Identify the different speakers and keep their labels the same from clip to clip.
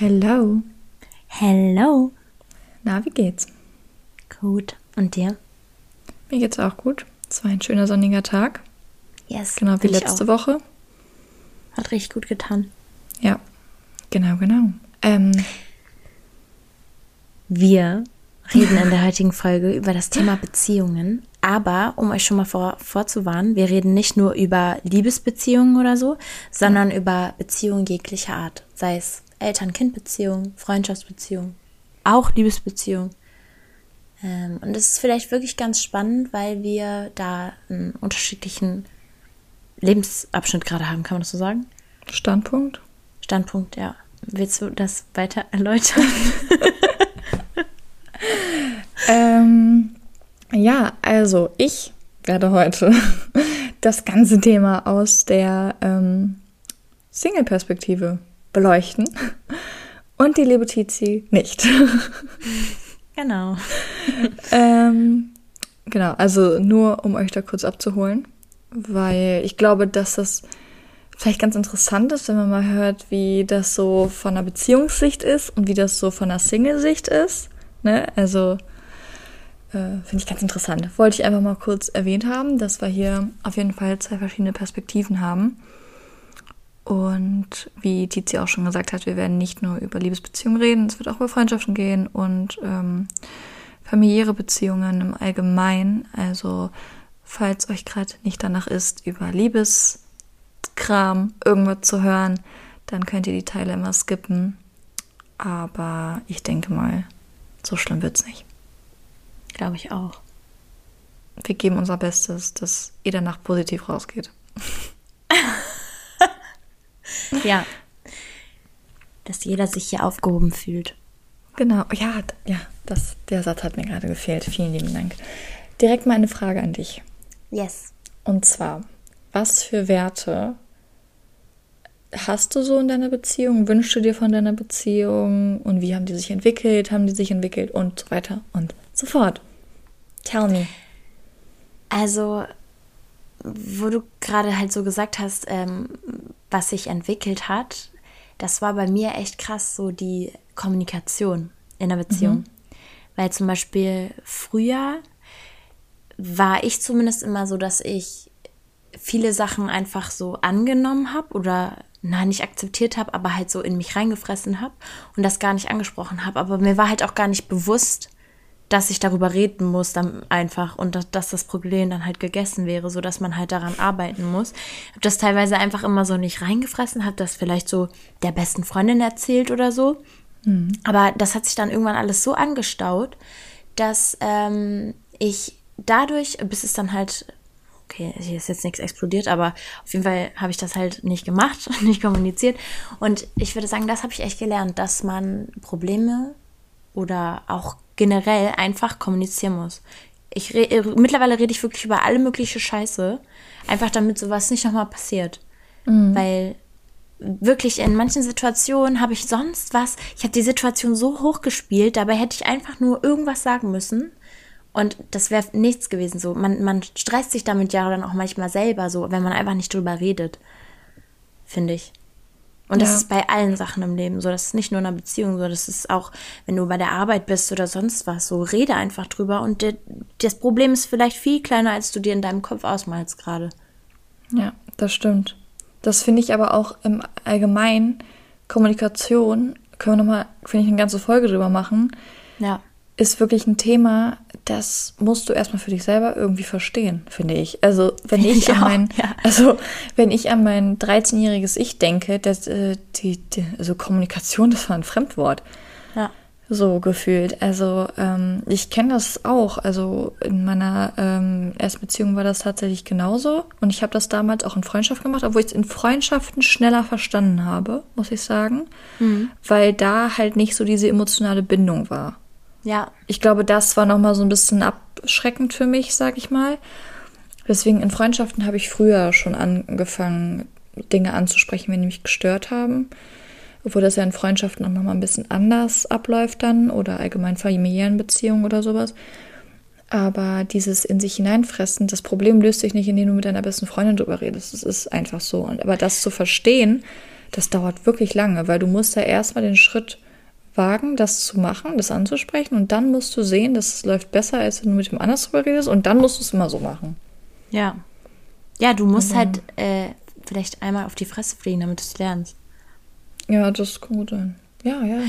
Speaker 1: Hello.
Speaker 2: Hello.
Speaker 1: Na, wie geht's?
Speaker 2: Gut. Und dir?
Speaker 1: Mir geht's auch gut. Es war ein schöner sonniger Tag.
Speaker 2: Yes.
Speaker 1: Genau wie letzte. Woche.
Speaker 2: Hat richtig gut getan.
Speaker 1: Ja, genau, genau. Ähm,
Speaker 2: Wir reden in der heutigen Folge über das Thema Beziehungen. Aber, um euch schon mal vor, vorzuwarnen, wir reden nicht nur über Liebesbeziehungen oder so, sondern über Beziehungen jeglicher Art. Sei es Eltern-Kind-Beziehung, Freundschaftsbeziehung, auch Liebesbeziehung. Ähm, und es ist vielleicht wirklich ganz spannend, weil wir da einen unterschiedlichen Lebensabschnitt gerade haben, kann man das so sagen?
Speaker 1: Standpunkt.
Speaker 2: Standpunkt, ja. Willst du das weiter erläutern?
Speaker 1: Ähm, ja, also ich werde heute das ganze Thema aus der ähm, Single-Perspektive beleuchten und die liebe Tizi nicht.
Speaker 2: genau.
Speaker 1: ähm, genau, also nur um euch da kurz abzuholen, weil ich glaube, dass das vielleicht ganz interessant ist, wenn man mal hört, wie das so von einer Beziehungssicht ist und wie das so von einer Single-Sicht ist. Ne? Also äh, finde ich ganz interessant. Wollte ich einfach mal kurz erwähnt haben, dass wir hier auf jeden Fall zwei verschiedene Perspektiven haben. Und wie Tizi auch schon gesagt hat, wir werden nicht nur über Liebesbeziehungen reden, es wird auch über Freundschaften gehen und ähm, familiäre Beziehungen im Allgemeinen. Also falls euch gerade nicht danach ist, über Liebeskram irgendwas zu hören, dann könnt ihr die Teile immer skippen. Aber ich denke mal, so schlimm wird's nicht.
Speaker 2: Glaube ich auch.
Speaker 1: Wir geben unser Bestes, dass ihr danach positiv rausgeht.
Speaker 2: Ja. Dass jeder sich hier aufgehoben fühlt.
Speaker 1: Genau, ja, ja, das, der Satz hat mir gerade gefehlt. Vielen lieben Dank. Direkt mal eine Frage an dich.
Speaker 2: Yes.
Speaker 1: Und zwar, was für Werte hast du so in deiner Beziehung? Wünschst du dir von deiner Beziehung? Und wie haben die sich entwickelt? Haben die sich entwickelt? Und so weiter und so fort. Tell me.
Speaker 2: Also, wo du gerade halt so gesagt hast, ähm, was sich entwickelt hat, das war bei mir echt krass, so die Kommunikation in der Beziehung. Weil zum Beispiel früher war ich zumindest immer so, dass ich viele Sachen einfach so angenommen habe oder na nicht akzeptiert habe, aber halt so in mich reingefressen habe und das gar nicht angesprochen habe. Aber mir war halt auch gar nicht bewusst, dass ich darüber reden muss dann einfach und dass, dass das Problem dann halt gegessen wäre, so dass man halt daran arbeiten muss. Habe das teilweise einfach immer so nicht reingefressen, habe das vielleicht so der besten Freundin erzählt oder so. Aber das hat sich dann irgendwann alles so angestaut, dass ähm, ich dadurch, bis es dann halt, okay, hier ist jetzt nichts explodiert, aber auf jeden Fall habe ich das halt nicht gemacht und nicht kommuniziert. Und ich würde sagen, das habe ich echt gelernt, dass man Probleme oder auch generell einfach kommunizieren muss. Ich re äh, mittlerweile rede ich wirklich über alle mögliche Scheiße, einfach damit sowas nicht nochmal passiert. Weil wirklich in manchen Situationen habe ich sonst was, ich habe die Situation so hochgespielt, dabei hätte ich einfach nur irgendwas sagen müssen und das wäre nichts gewesen so. Man, man stresst sich damit ja dann auch manchmal selber so, wenn man einfach nicht drüber redet, finde ich. Und das
Speaker 1: Ja.
Speaker 2: ist bei allen Sachen im Leben so. Das ist nicht nur in einer Beziehung so. Das ist auch, wenn du bei der Arbeit bist oder sonst was so. Rede einfach drüber. Und der, das Problem ist vielleicht viel kleiner, als du dir in deinem Kopf ausmalst gerade.
Speaker 1: Ja, das stimmt. Das finde ich aber auch im Allgemeinen Kommunikation, können wir nochmal, finde ich, eine ganze Folge drüber machen,
Speaker 2: Ja.
Speaker 1: Ist wirklich ein Thema, das musst du erstmal für dich selber irgendwie verstehen, finde ich. Also, wenn ich,
Speaker 2: ich
Speaker 1: an mein,
Speaker 2: ja.
Speaker 1: also, wenn ich an mein 13-jähriges Ich denke, dass, äh, die, die, also Kommunikation, das war ein Fremdwort.
Speaker 2: Ja.
Speaker 1: So gefühlt. Also ähm, ich kenne das auch. Also in meiner ähm, Erstbeziehung war das tatsächlich genauso. Und ich habe das damals auch in Freundschaft gemacht, obwohl ich es in Freundschaften schneller verstanden habe, muss ich sagen. Weil da halt nicht so diese emotionale Bindung war.
Speaker 2: Ja.
Speaker 1: Ich glaube, das war nochmal so ein bisschen abschreckend für mich, sag ich mal. Deswegen in Freundschaften habe ich früher schon angefangen, Dinge anzusprechen, wenn die mich gestört haben. Obwohl das ja in Freundschaften auch nochmal ein bisschen anders abläuft dann oder allgemein familiären Beziehungen oder sowas. Aber dieses in sich hineinfressen, das Problem löst sich nicht, indem du mit deiner besten Freundin drüber redest. Das ist einfach so. Aber das zu verstehen, das dauert wirklich lange, weil du musst ja erstmal den Schritt wagen, das zu machen, das anzusprechen und dann musst du sehen, dass es läuft besser, als wenn du mit dem anders drüber redest und dann musst du es immer so machen.
Speaker 2: Ja. Ja, du musst also, halt äh, vielleicht einmal auf die Fresse fliegen, damit du es lernst.
Speaker 1: Ja, das kann gut sein. Ja, ja.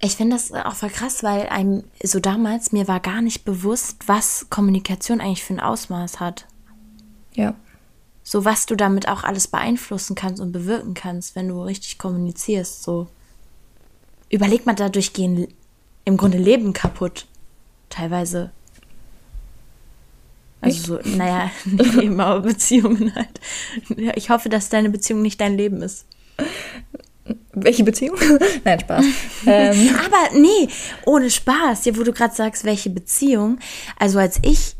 Speaker 2: Ich finde das auch voll krass, weil einem so damals mir war gar nicht bewusst, was Kommunikation eigentlich für ein Ausmaß hat.
Speaker 1: Ja.
Speaker 2: So was du damit auch alles beeinflussen kannst und bewirken kannst, wenn du richtig kommunizierst. So überleg mal, dadurch gehen im Grunde Leben kaputt. Teilweise. Also so, naja, Leben, aber Beziehungen halt. Ja, ich hoffe, dass deine Beziehung nicht dein Leben ist.
Speaker 1: Welche Beziehung? Nein, Spaß.
Speaker 2: ähm. Aber nee, ohne Spaß. Ja, wo du gerade sagst, welche Beziehung. Also als ich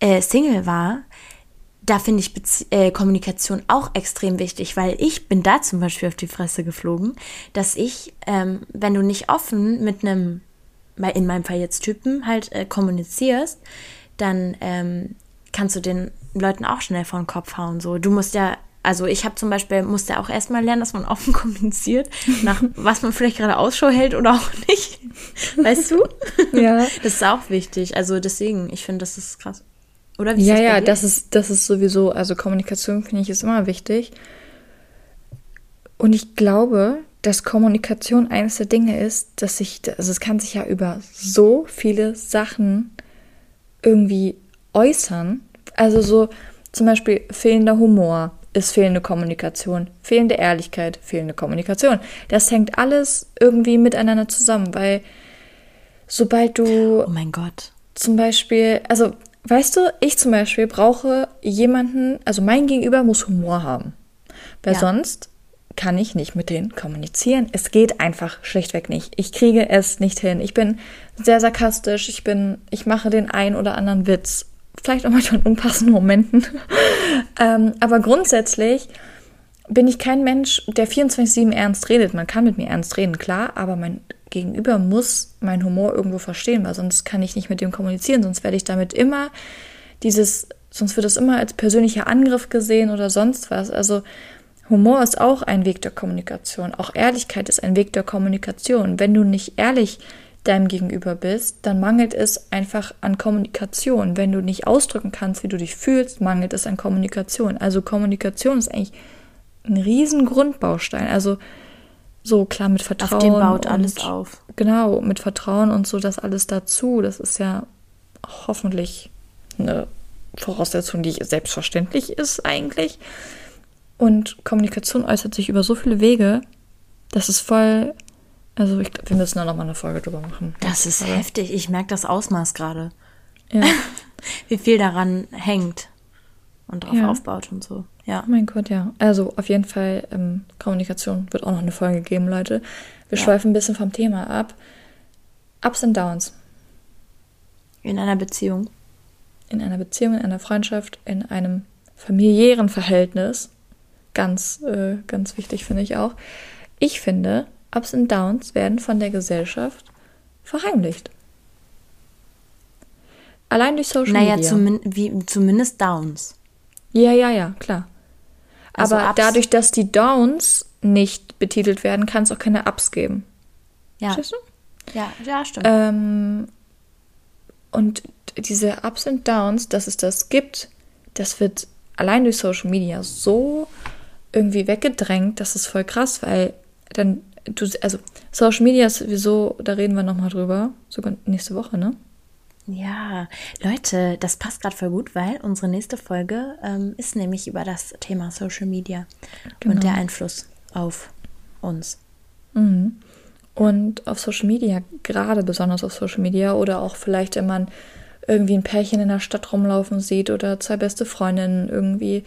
Speaker 2: äh, Single war, da finde ich Bezie äh, Kommunikation auch extrem wichtig, weil ich bin da zum Beispiel auf die Fresse geflogen, dass ich, ähm, wenn du nicht offen mit einem, in meinem Fall jetzt Typen, halt äh, kommunizierst, dann ähm, kannst du den Leuten auch schnell vor den Kopf hauen. So, du musst ja also ich habe zum Beispiel, musste auch erstmal lernen, dass man offen kommuniziert, nach was man vielleicht gerade Ausschau hält oder auch nicht. Weißt du?
Speaker 1: Ja.
Speaker 2: Das ist auch wichtig. Also deswegen, ich finde, das ist krass. Oder
Speaker 1: wie Ja, ja, das ist, das ist sowieso, also Kommunikation finde ich ist immer wichtig. Und ich glaube, dass Kommunikation eines der Dinge ist, dass sich, also es kann sich ja über so viele Sachen irgendwie äußern. Also so zum Beispiel fehlender Humor, ist fehlende Kommunikation, fehlende Ehrlichkeit, fehlende Kommunikation. Das hängt alles irgendwie miteinander zusammen, weil sobald du.
Speaker 2: Oh mein Gott.
Speaker 1: Zum Beispiel, also weißt du, ich zum Beispiel brauche jemanden, also mein Gegenüber muss Humor haben. Weil ja. sonst kann ich nicht mit denen kommunizieren. Es geht einfach schlichtweg nicht. Ich kriege es nicht hin. Ich bin sehr sarkastisch. Ich bin, ich mache den ein oder anderen Witz vielleicht auch manchmal in unpassenden Momenten. ähm, aber grundsätzlich bin ich kein Mensch, der 24-7 ernst redet. Man kann mit mir ernst reden, klar, aber mein Gegenüber muss meinen Humor irgendwo verstehen, weil sonst kann ich nicht mit dem kommunizieren, sonst werde ich damit immer dieses, sonst wird es immer als persönlicher Angriff gesehen oder sonst was. Also Humor ist auch ein Weg der Kommunikation. Auch Ehrlichkeit ist ein Weg der Kommunikation. Wenn du nicht ehrlich deinem Gegenüber bist, dann mangelt es einfach an Kommunikation. Wenn du nicht ausdrücken kannst, wie du dich fühlst, mangelt es an Kommunikation. Also Kommunikation ist eigentlich ein riesen Grundbaustein. Also so klar mit Vertrauen. Auf dem
Speaker 2: baut alles auf.
Speaker 1: Genau, mit Vertrauen und so das alles dazu. Das ist ja hoffentlich eine Voraussetzung, die selbstverständlich ist eigentlich. Und Kommunikation äußert sich über so viele Wege, das ist voll also ich, wir müssen da nochmal eine Folge drüber machen.
Speaker 2: Das ist Aber heftig. Ich merke das Ausmaß gerade. Ja. Wie viel daran hängt und drauf ja. aufbaut und so. Ja.
Speaker 1: Oh mein Gott, ja. Also auf jeden Fall ähm, Kommunikation wird auch noch eine Folge geben, Leute. Wir ja. schweifen ein bisschen vom Thema ab. Ups und Downs.
Speaker 2: In einer Beziehung.
Speaker 1: In einer Beziehung, in einer Freundschaft, in einem familiären Verhältnis. Ganz, äh, ganz wichtig finde ich auch. Ich finde, Ups und Downs werden von der Gesellschaft verheimlicht. Allein durch Social naja, Media.
Speaker 2: Naja, zum, zumindest Downs.
Speaker 1: Ja, ja, ja, klar. Also Aber Ups dadurch, dass die Downs nicht betitelt werden, kann es auch keine Ups geben.
Speaker 2: Ja. Verstehst du? Ja, ja, stimmt.
Speaker 1: Ähm, und diese Ups und Downs, dass es das gibt, das wird allein durch Social Media so irgendwie weggedrängt, das ist voll krass, weil dann du, also Social Media ist sowieso, da reden wir nochmal drüber, sogar nächste Woche, ne?
Speaker 2: Ja, Leute, das passt gerade voll gut, weil unsere nächste Folge ähm, ist nämlich über das Thema Social Media genau. und der Einfluss auf uns.
Speaker 1: Mhm. Und auf Social Media, gerade besonders auf Social Media oder auch vielleicht, wenn man irgendwie ein Pärchen in der Stadt rumlaufen sieht oder zwei beste Freundinnen irgendwie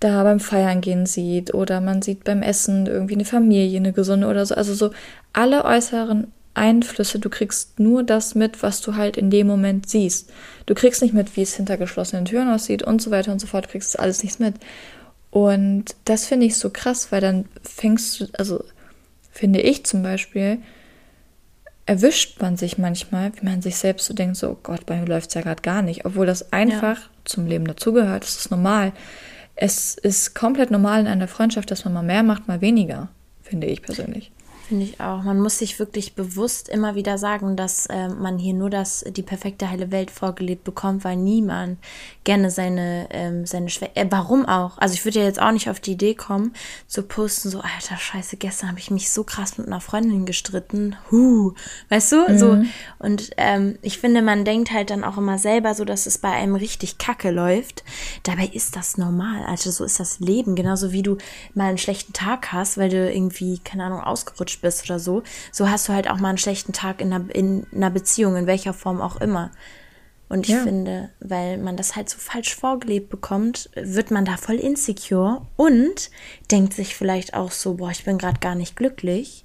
Speaker 1: da beim Feiern gehen sieht oder man sieht beim Essen irgendwie eine Familie, eine gesunde oder so. Also so alle äußeren Einflüsse, du kriegst nur das mit, was du halt in dem Moment siehst. Du kriegst nicht mit, wie es hinter geschlossenen Türen aussieht und so weiter und so fort, du kriegst alles nichts mit. Und das finde ich so krass, weil dann fängst du, also finde ich zum Beispiel, erwischt man sich manchmal, wie man sich selbst so denkt, so, oh Gott, bei mir läuft es ja gerade gar nicht, obwohl das einfach ja. zum Leben dazugehört, das ist normal es ist komplett normal in einer Freundschaft, dass man mal mehr macht, mal weniger, finde ich persönlich.
Speaker 2: Finde ich auch. Man muss sich wirklich bewusst immer wieder sagen, dass äh, man hier nur das, die perfekte heile Welt vorgelebt bekommt, weil niemand gerne seine, ähm, seine Schwäche. Äh, warum auch? Also ich würde ja jetzt auch nicht auf die Idee kommen, zu posten, so, alter Scheiße, gestern habe ich mich so krass mit einer Freundin gestritten. Huh. Weißt du? Mhm. So. Und ähm, ich finde, man denkt halt dann auch immer selber so, dass es bei einem richtig kacke läuft. Dabei ist das normal. Also so ist das Leben. Genauso wie du mal einen schlechten Tag hast, weil du irgendwie, keine Ahnung, ausgerutscht enttäuscht bist oder so, so hast du halt auch mal einen schlechten Tag in einer, in einer Beziehung, in welcher Form auch immer. Und ich ja. finde, weil man das halt so falsch vorgelebt bekommt, wird man da voll insecure und denkt sich vielleicht auch so, boah, ich bin gerade gar nicht glücklich.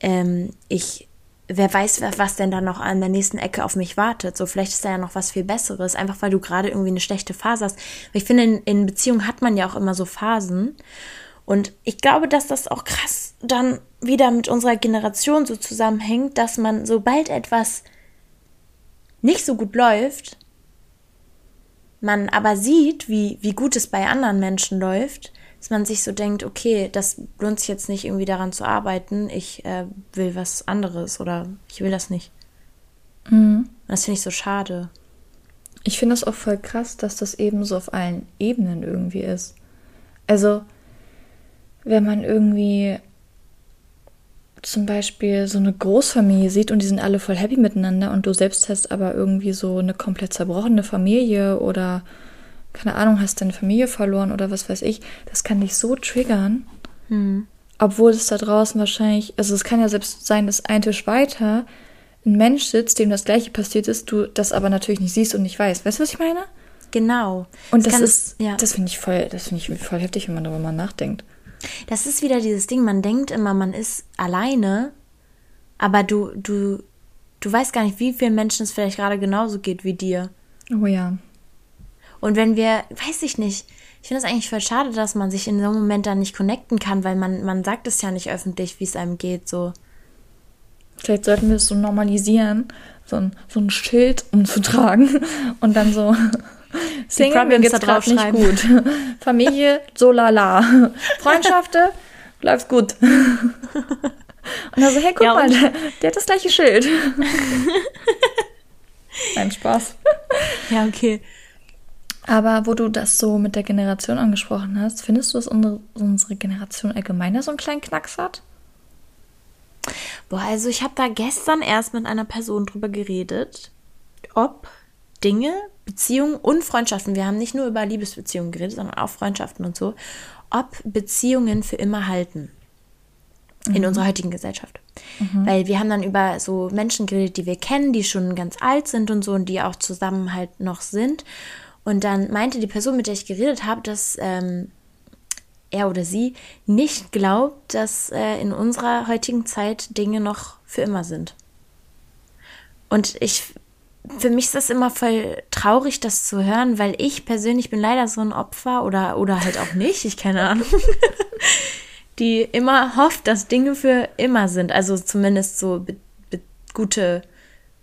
Speaker 2: Ähm, ich, wer weiß, was denn da noch an der nächsten Ecke auf mich wartet. So, vielleicht ist da ja noch was viel Besseres, einfach weil du gerade irgendwie eine schlechte Phase hast. Ich finde, in, in Beziehungen hat man ja auch immer so Phasen. Und ich glaube, dass das auch krass dann wieder mit unserer Generation so zusammenhängt, dass man, sobald etwas nicht so gut läuft, man aber sieht, wie, wie gut es bei anderen Menschen läuft, dass man sich so denkt, okay, das lohnt sich jetzt nicht irgendwie daran zu arbeiten, ich äh, will was anderes oder ich will das nicht. Mhm. Das finde ich so schade.
Speaker 1: Ich finde das auch voll krass, dass das eben so auf allen Ebenen irgendwie ist. Also, wenn man irgendwie zum Beispiel so eine Großfamilie sieht und die sind alle voll happy miteinander und du selbst hast aber irgendwie so eine komplett zerbrochene Familie oder keine Ahnung, hast deine Familie verloren oder was weiß ich, das kann dich so triggern. Hm. Obwohl es da draußen wahrscheinlich, also es kann ja selbst sein, dass ein Tisch weiter ein Mensch sitzt, dem das gleiche passiert ist, du das aber natürlich nicht siehst und nicht weißt. Weißt du, was ich meine?
Speaker 2: Genau.
Speaker 1: Und das, das ist, ja. das finde ich voll, das finde ich voll heftig, wenn man darüber mal nachdenkt.
Speaker 2: Das ist wieder dieses Ding, man denkt immer, man ist alleine, aber du, du, du weißt gar nicht, wie vielen Menschen es vielleicht gerade genauso geht wie dir.
Speaker 1: Oh ja.
Speaker 2: Und wenn wir, weiß ich nicht, ich finde es eigentlich voll schade, dass man sich in so einem Moment dann nicht connecten kann, weil man, man sagt es ja nicht öffentlich, wie es einem geht, so.
Speaker 1: Vielleicht sollten wir es so normalisieren, so ein, so ein Schild umzutragen und dann so Single mir geht's gerade nicht gut. Familie, so lala. Freundschaften, läuft's gut. Und er so, hey, guck ja, mal, der, der, hat das gleiche Schild. Nein, Spaß.
Speaker 2: Ja, okay.
Speaker 1: Aber wo du das so mit der Generation angesprochen hast, findest du, dass unsere, unsere Generation allgemeiner so einen kleinen Knacks hat?
Speaker 2: Boah, also ich habe da gestern erst mit einer Person drüber geredet, ob Dinge, Beziehungen und Freundschaften, wir haben nicht nur über Liebesbeziehungen geredet, sondern auch Freundschaften und so, ob Beziehungen für immer halten in mhm. unserer heutigen Gesellschaft. Mhm. Weil wir haben dann über so Menschen geredet, die wir kennen, die schon ganz alt sind und so und die auch zusammen halt noch sind. Und dann meinte die Person, mit der ich geredet habe, dass ähm, er oder sie nicht glaubt, dass äh, in unserer heutigen Zeit Dinge noch für immer sind. Und ich für mich ist das immer voll traurig, das zu hören, weil ich persönlich bin leider so ein Opfer oder, oder halt auch nicht, ich keine Ahnung, die immer hofft, dass Dinge für immer sind. Also zumindest so be be gute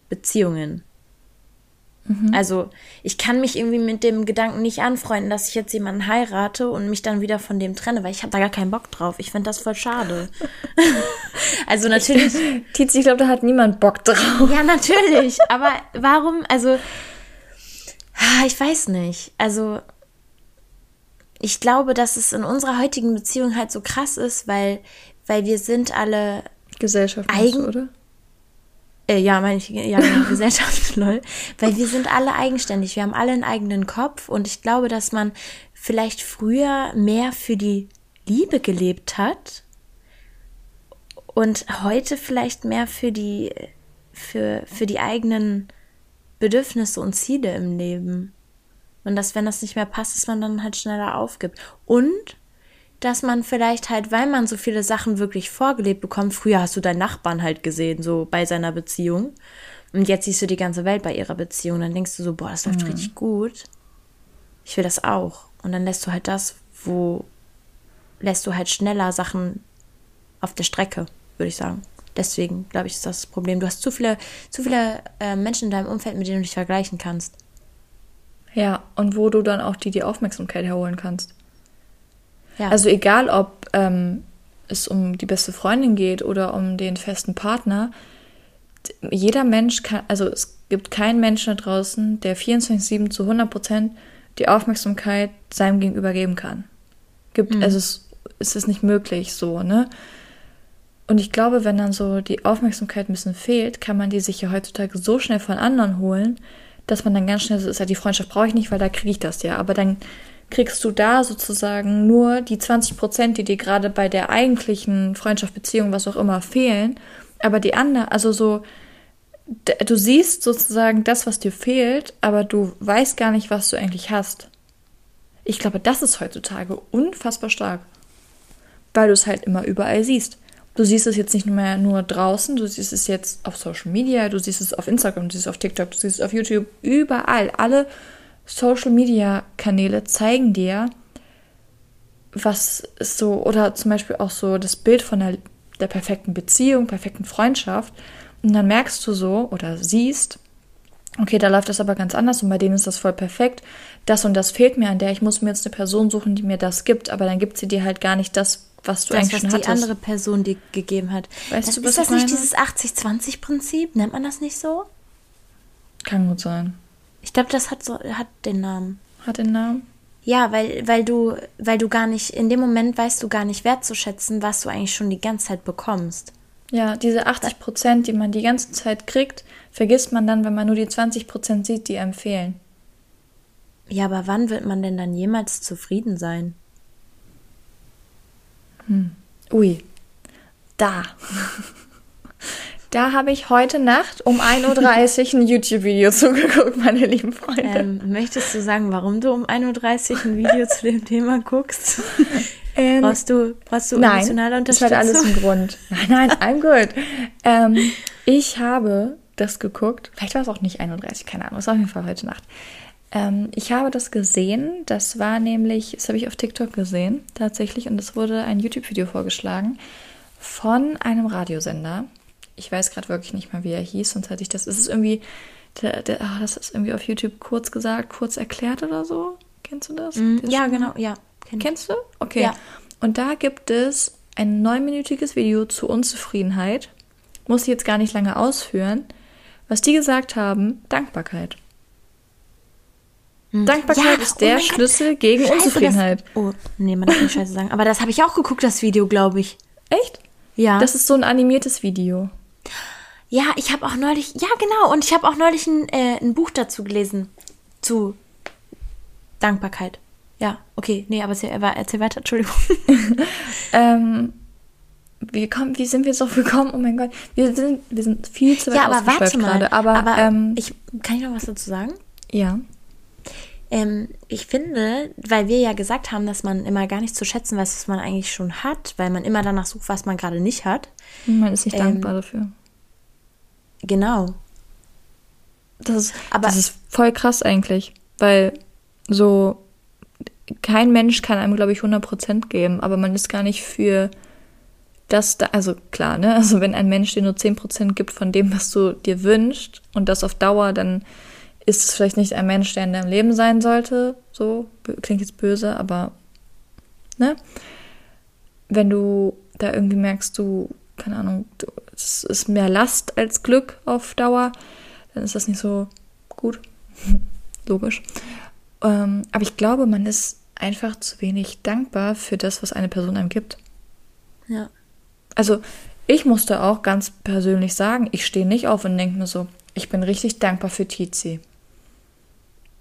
Speaker 2: Beziehungen. Mhm. Also ich kann mich irgendwie mit dem Gedanken nicht anfreunden, dass ich jetzt jemanden heirate und mich dann wieder von dem trenne, weil ich habe da gar keinen Bock drauf. Ich finde das voll schade. also natürlich.
Speaker 1: Tizi, ich glaube, da hat niemand Bock drauf.
Speaker 2: Ja, natürlich. Aber warum, also ah, ich weiß nicht. Also ich glaube, dass es in unserer heutigen Beziehung halt so krass ist, weil, weil wir sind alle
Speaker 1: Gesellschaft, eigen, oder?
Speaker 2: Äh, ja, meine ich, ja, meine Gesellschaft, lol. Weil wir sind alle eigenständig, wir haben alle einen eigenen Kopf und ich glaube, dass man vielleicht früher mehr für die Liebe gelebt hat und heute vielleicht mehr für die, für, für die eigenen Bedürfnisse und Ziele im Leben. Und dass, wenn das nicht mehr passt, dass man dann halt schneller aufgibt. Und dass man vielleicht halt, weil man so viele Sachen wirklich vorgelebt bekommt, früher hast du deinen Nachbarn halt gesehen, so bei seiner Beziehung. Und jetzt siehst du die ganze Welt bei ihrer Beziehung. Dann denkst du so, boah, das läuft mhm. richtig gut. Ich will das auch. Und dann lässt du halt das, wo lässt du halt schneller Sachen auf der Strecke, würde ich sagen. Deswegen, glaube ich, ist das, das Problem. Du hast zu viele, zu viele äh, Menschen in deinem Umfeld, mit denen du dich vergleichen kannst.
Speaker 1: Ja, und wo du dann auch die, die Aufmerksamkeit herholen kannst. Ja. Also egal, ob ähm, es um die beste Freundin geht oder um den festen Partner, jeder Mensch kann, also es gibt keinen Menschen da draußen, der 24-7 zu 100 Prozent die Aufmerksamkeit seinem Gegenüber geben kann. Gibt, mhm. also es, es ist nicht möglich so, ne? Und ich glaube, wenn dann so die Aufmerksamkeit ein bisschen fehlt, kann man die sich ja heutzutage so schnell von anderen holen, dass man dann ganz schnell so ist, ja, die Freundschaft brauche ich nicht, weil da kriege ich das ja. Aber dann kriegst du da sozusagen nur die 20 Prozent, die dir gerade bei der eigentlichen Freundschaft, Beziehung, was auch immer fehlen. Aber die andere, also so, du siehst sozusagen das, was dir fehlt, aber du weißt gar nicht, was du eigentlich hast. Ich glaube, das ist heutzutage unfassbar stark, weil du es halt immer überall siehst. Du siehst es jetzt nicht mehr nur draußen, du siehst es jetzt auf Social Media, du siehst es auf Instagram, du siehst es auf TikTok, du siehst es auf YouTube, überall. Alle Social Media Kanäle zeigen dir, was ist so, oder zum Beispiel auch so das Bild von der, der perfekten Beziehung, perfekten Freundschaft. Und dann merkst du so oder siehst, okay, da läuft das aber ganz anders und bei denen ist das voll perfekt. Das und das fehlt mir an der. Ich muss mir jetzt eine Person suchen, die mir das gibt, aber dann gibt sie dir halt gar nicht das, was du das, eigentlich was schon
Speaker 2: hattest. die andere Person dir gegeben hat. Weißt das, du, was ist das nicht dieses 80-20-Prinzip? Nennt man das nicht so?
Speaker 1: Kann gut sein.
Speaker 2: Ich glaube, das hat so hat den Namen.
Speaker 1: Hat den Namen?
Speaker 2: Ja, weil, weil du, weil du gar nicht, in dem Moment weißt du gar nicht wertzuschätzen, was du eigentlich schon die ganze Zeit bekommst.
Speaker 1: Ja, diese 80 Prozent, die man die ganze Zeit kriegt, vergisst man dann, wenn man nur die 20 Prozent sieht, die einem fehlen.
Speaker 2: Ja, aber wann wird man denn dann jemals zufrieden sein?
Speaker 1: Hm. Ui, da. Da habe ich heute Nacht um 1.30 Uhr ein YouTube-Video zugeguckt, meine lieben Freunde.
Speaker 2: Ähm, möchtest du sagen, warum du um 1.30 Uhr ein Video zu dem Thema guckst? Ähm, brauchst du, brauchst du
Speaker 1: nein, emotionale Unterstützung? Das hat alles einen Grund. Nein, nein, I'm good. ähm, ich habe das geguckt. Vielleicht war es auch nicht 31, keine Ahnung. Es war auf jeden Fall heute Nacht. Ähm, ich habe das gesehen. Das war nämlich, das habe ich auf TikTok gesehen, tatsächlich. Und es wurde ein YouTube-Video vorgeschlagen von einem Radiosender. Ich weiß gerade wirklich nicht mal, wie er hieß, sonst hätte ich das. Es ist irgendwie, der, der, ach, das ist irgendwie auf YouTube kurz gesagt, kurz erklärt oder so. Kennst du das?
Speaker 2: Mm, ja, genau, ja.
Speaker 1: Kenn Kennst du? Okay. Ja. Und da gibt es ein neunminütiges Video zu Unzufriedenheit. Muss ich jetzt gar nicht lange ausführen. Was die gesagt haben, Dankbarkeit. Hm. Dankbarkeit ja, ist der oh Schlüssel Gott. gegen Scheiße, Unzufriedenheit.
Speaker 2: Das, oh, nee, man darf nicht Scheiße sagen. Aber das habe ich auch geguckt, das Video, glaube ich.
Speaker 1: Echt? Ja. Das ist so ein animiertes Video.
Speaker 2: Ja, ich habe auch neulich, ja genau, und ich habe auch neulich ein, äh, ein Buch dazu gelesen. Zu Dankbarkeit. Ja, okay, nee, aber erzähl weiter, Entschuldigung.
Speaker 1: ähm, wie, kommen, wie sind wir so gekommen? Oh mein Gott, wir sind, wir sind viel zu weit
Speaker 2: Ja, aber warte mal,
Speaker 1: gerade. Aber,
Speaker 2: aber ähm, ich, kann ich noch was dazu sagen?
Speaker 1: Ja.
Speaker 2: Ähm, ich finde, weil wir ja gesagt haben, dass man immer gar nicht zu schätzen weiß, was man eigentlich schon hat, weil man immer danach sucht, was man gerade nicht hat.
Speaker 1: Man ist nicht ähm, dankbar dafür.
Speaker 2: Genau.
Speaker 1: Das ist, Aber das ist voll krass eigentlich, weil so kein Mensch kann einem, glaube ich, 100% geben, aber man ist gar nicht für das da, also klar, ne, also wenn ein Mensch dir nur 10% gibt von dem, was du dir wünschst und das auf Dauer, dann ist es vielleicht nicht ein Mensch, der in deinem Leben sein sollte. So, klingt jetzt böse, aber ne? Wenn du da irgendwie merkst, du, keine Ahnung, es ist mehr Last als Glück auf Dauer, dann ist das nicht so gut. Logisch. Ähm, aber ich glaube, man ist einfach zu wenig dankbar für das, was eine Person einem gibt.
Speaker 2: Ja.
Speaker 1: Also, ich musste auch ganz persönlich sagen, ich stehe nicht auf und denke mir so, ich bin richtig dankbar für Tizi.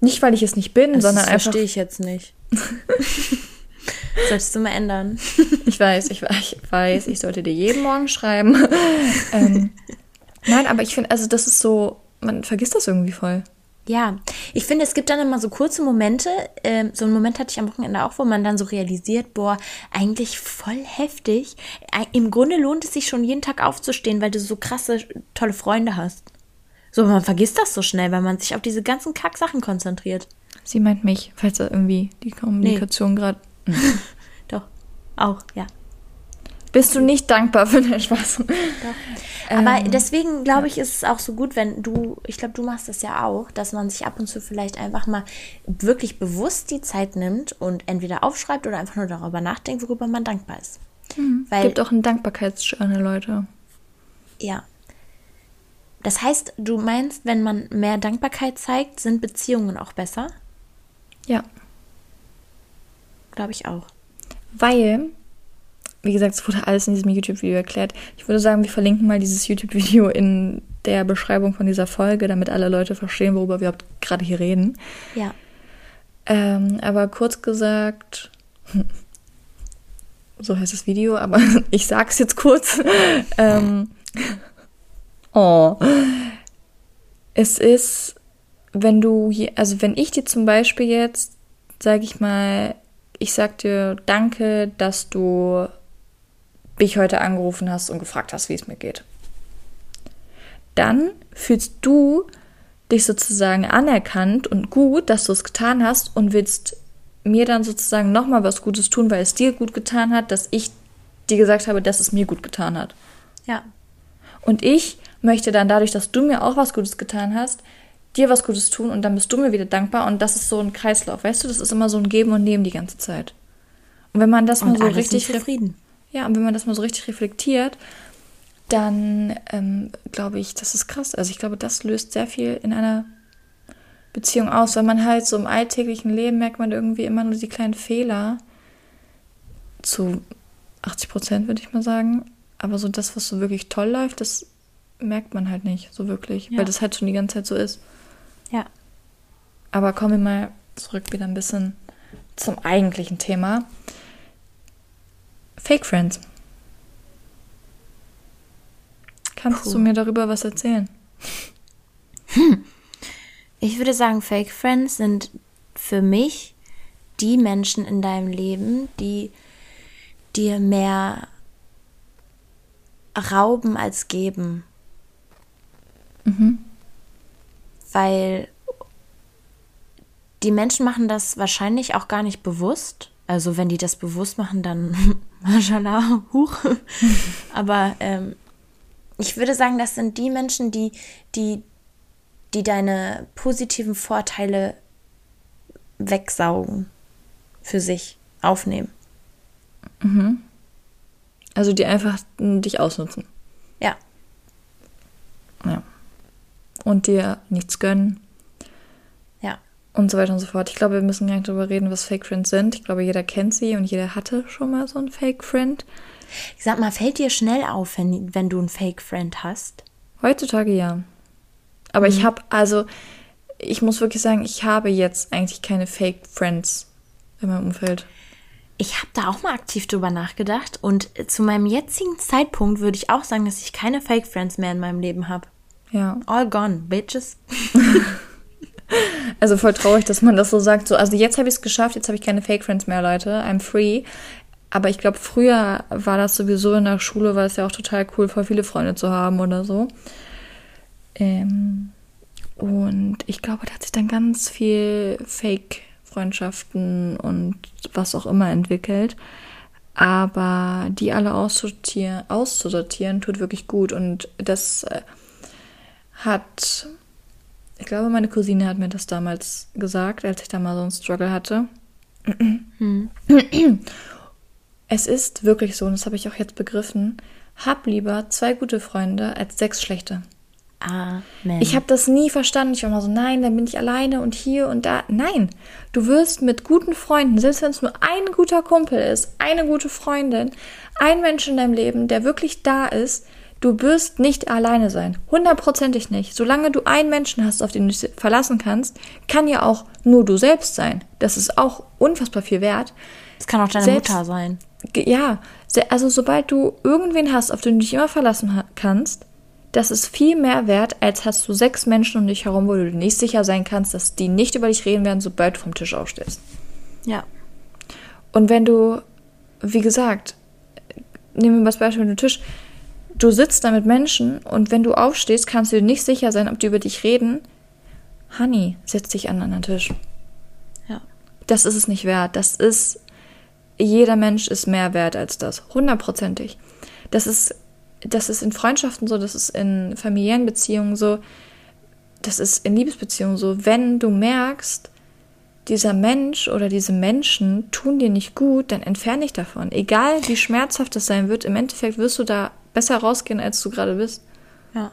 Speaker 1: Nicht, weil ich es nicht bin, das sondern einfach. Das
Speaker 2: verstehe ich jetzt nicht. Solltest du mal ändern.
Speaker 1: ich weiß, ich, ich weiß, ich sollte dir jeden Morgen schreiben. ähm, nein, aber ich finde, also das ist so, man vergisst das irgendwie voll.
Speaker 2: Ja, ich finde, es gibt dann immer so kurze Momente. Ähm, so einen Moment hatte ich am Wochenende auch, wo man dann so realisiert, boah, eigentlich voll heftig. Im Grunde lohnt es sich schon jeden Tag aufzustehen, weil du so krasse, tolle Freunde hast. So, man vergisst das so schnell, weil man sich auf diese ganzen Kacksachen konzentriert.
Speaker 1: Sie meint mich, falls da irgendwie die Kommunikation nee. gerade.
Speaker 2: Doch, auch, ja.
Speaker 1: Bist du nicht dankbar für den Spaß?
Speaker 2: Doch. Aber ähm, deswegen glaube ich, ist es auch so gut, wenn du, ich glaube, du machst das ja auch, dass man sich ab und zu vielleicht einfach mal wirklich bewusst die Zeit nimmt und entweder aufschreibt oder einfach nur darüber nachdenkt, worüber man dankbar ist.
Speaker 1: Mhm. Weil, Gibt auch ein Dankbarkeitsjournal, Leute.
Speaker 2: Ja. Das heißt, du meinst, wenn man mehr Dankbarkeit zeigt, sind Beziehungen auch besser?
Speaker 1: Ja.
Speaker 2: Glaube ich auch.
Speaker 1: Weil wie gesagt, es wurde alles in diesem YouTube-Video erklärt. Ich würde sagen, wir verlinken mal dieses YouTube-Video in der Beschreibung von dieser Folge, damit alle Leute verstehen, worüber wir gerade hier reden.
Speaker 2: Ja.
Speaker 1: Ähm, aber kurz gesagt, so heißt das Video, aber ich sag's jetzt kurz. ähm, oh. Es ist, wenn du, also wenn ich dir zum Beispiel jetzt, sag ich mal, ich sag dir danke, dass du mich heute angerufen hast und gefragt hast, wie es mir geht. Dann fühlst du dich sozusagen anerkannt und gut, dass du es getan hast und willst mir dann sozusagen nochmal was Gutes tun, weil es dir gut getan hat, dass ich dir gesagt habe, dass es mir gut getan hat.
Speaker 2: Ja.
Speaker 1: Und ich möchte dann dadurch, dass du mir auch was Gutes getan hast, dir was Gutes tun und dann bist du mir wieder dankbar und das ist so ein Kreislauf, weißt du, das ist immer so ein Geben und Nehmen die ganze Zeit. Und wenn man das und mal so richtig
Speaker 2: zufrieden.
Speaker 1: Ja, und wenn man das mal so richtig reflektiert, dann ähm, glaube ich, das ist krass. Also ich glaube, das löst sehr viel in einer Beziehung aus, weil man halt so im alltäglichen Leben merkt man irgendwie immer nur die kleinen Fehler zu 80 Prozent, würde ich mal sagen. Aber so das, was so wirklich toll läuft, das merkt man halt nicht so wirklich, ja. weil das halt schon die ganze Zeit so ist.
Speaker 2: Ja.
Speaker 1: Aber kommen wir mal zurück wieder ein bisschen zum eigentlichen Thema. Fake Friends. Kannst Puh. du mir darüber was erzählen?
Speaker 2: Hm. Ich würde sagen, Fake Friends sind für mich die Menschen in deinem Leben, die dir mehr rauben als geben. Mhm. Weil die Menschen machen das wahrscheinlich auch gar nicht bewusst. Also wenn die das bewusst machen, dann Mashallah, huch. Aber ähm, ich würde sagen, das sind die Menschen, die, die, die deine positiven Vorteile wegsaugen, für sich aufnehmen.
Speaker 1: Mhm. Also die einfach dich ausnutzen.
Speaker 2: Ja.
Speaker 1: Ja. Und dir nichts gönnen und so weiter und so fort. Ich glaube, wir müssen gar nicht darüber reden, was Fake Friends sind. Ich glaube, jeder kennt sie und jeder hatte schon mal so einen Fake Friend.
Speaker 2: Ich sag mal, fällt dir schnell auf, wenn, wenn du einen Fake Friend hast?
Speaker 1: Heutzutage ja. Aber mhm. ich habe, also, ich muss wirklich sagen, ich habe jetzt eigentlich keine Fake Friends in meinem Umfeld.
Speaker 2: Ich habe da auch mal aktiv drüber nachgedacht und zu meinem jetzigen Zeitpunkt würde ich auch sagen, dass ich keine Fake Friends mehr in meinem Leben habe.
Speaker 1: Ja.
Speaker 2: All gone, bitches.
Speaker 1: Also voll traurig, dass man das so sagt. So, also jetzt habe ich es geschafft, jetzt habe ich keine Fake Friends mehr, Leute. I'm free. Aber ich glaube, früher war das sowieso in der Schule, war es ja auch total cool, voll viele Freunde zu haben oder so. Ähm, und ich glaube, da hat sich dann ganz viel Fake-Freundschaften und was auch immer entwickelt. Aber die alle aussortieren, auszusortieren, tut wirklich gut. Und das äh, hat ich glaube, meine Cousine hat mir das damals gesagt, als ich da mal so einen Struggle hatte. Hm. Es ist wirklich so, und das habe ich auch jetzt begriffen, hab lieber zwei gute Freunde als sechs schlechte.
Speaker 2: Amen.
Speaker 1: Ich habe das nie verstanden. Ich war mal so, nein, dann bin ich alleine und hier und da. Nein, du wirst mit guten Freunden, selbst wenn es nur ein guter Kumpel ist, eine gute Freundin, ein Mensch in deinem Leben, der wirklich da ist, Du wirst nicht alleine sein. Hundertprozentig nicht. Solange du einen Menschen hast, auf den du dich verlassen kannst, kann ja auch nur du selbst sein. Das ist auch unfassbar viel wert.
Speaker 2: Es kann auch deine selbst, Mutter sein.
Speaker 1: Ja, also sobald du irgendwen hast, auf den du dich immer verlassen kannst, das ist viel mehr wert, als hast du sechs Menschen um dich herum, wo du nicht sicher sein kannst, dass die nicht über dich reden werden, sobald du vom Tisch aufstehst.
Speaker 2: Ja.
Speaker 1: Und wenn du, wie gesagt, nehmen wir mal das Beispiel mit dem Tisch, du sitzt da mit Menschen und wenn du aufstehst, kannst du dir nicht sicher sein, ob die über dich reden. Honey, setz dich an einen anderen Tisch.
Speaker 2: Ja.
Speaker 1: Das ist es nicht wert. Das ist, jeder Mensch ist mehr wert als das. Hundertprozentig. Das ist, das ist in Freundschaften so, das ist in familiären Beziehungen so, das ist in Liebesbeziehungen so. Wenn du merkst, dieser Mensch oder diese Menschen tun dir nicht gut, dann entferne dich davon. Egal wie schmerzhaft es sein wird, im Endeffekt wirst du da besser rausgehen, als du gerade bist.
Speaker 2: Ja.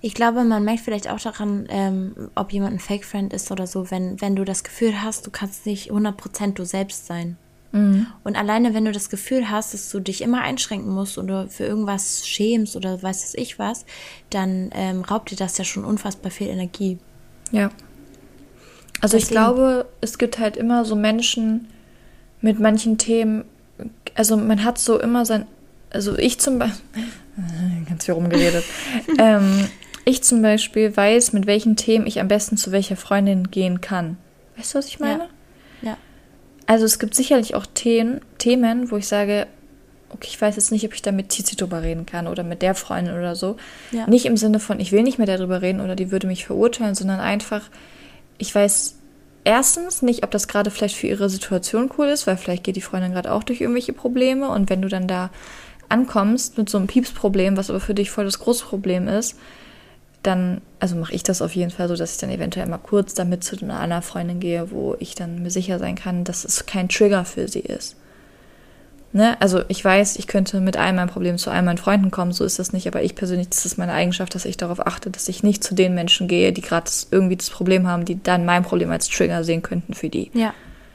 Speaker 2: Ich glaube, man merkt vielleicht auch daran, ähm, ob jemand ein Fake-Friend ist oder so, wenn, wenn du das Gefühl hast, du kannst nicht 100% du selbst sein. Mhm. Und alleine, wenn du das Gefühl hast, dass du dich immer einschränken musst oder für irgendwas schämst oder weiß es ich was, dann ähm, raubt dir das ja schon unfassbar viel Energie.
Speaker 1: Ja. Also Deswegen. ich glaube, es gibt halt immer so Menschen mit manchen Themen, also man hat so immer sein, also ich zum Beispiel, ganz viel rumgeredet, ähm, ich zum Beispiel weiß, mit welchen Themen ich am besten zu welcher Freundin gehen kann. Weißt du, was ich meine? Ja. ja. Also es gibt sicherlich auch Themen, Themen, wo ich sage, okay, ich weiß jetzt nicht, ob ich da mit Tizi drüber reden kann oder mit der Freundin oder so. Ja. Nicht im Sinne von, ich will nicht mehr darüber reden oder die würde mich verurteilen, sondern einfach, ich weiß erstens nicht, ob das gerade vielleicht für ihre Situation cool ist, weil vielleicht geht die Freundin gerade auch durch irgendwelche Probleme und wenn du dann da ankommst mit so einem Piepsproblem, was aber für dich voll das große Problem ist, dann, also mache ich das auf jeden Fall so, dass ich dann eventuell mal kurz damit zu einer anderen Freundin gehe, wo ich dann mir sicher sein kann, dass es kein Trigger für sie ist. Ne? Also ich weiß, ich könnte mit all meinen Problemen zu all meinen Freunden kommen, so ist das nicht, aber ich persönlich, das ist meine Eigenschaft, dass ich darauf achte, dass ich nicht zu den Menschen gehe, die gerade irgendwie das Problem haben, die dann mein Problem als Trigger sehen könnten für die. Ja.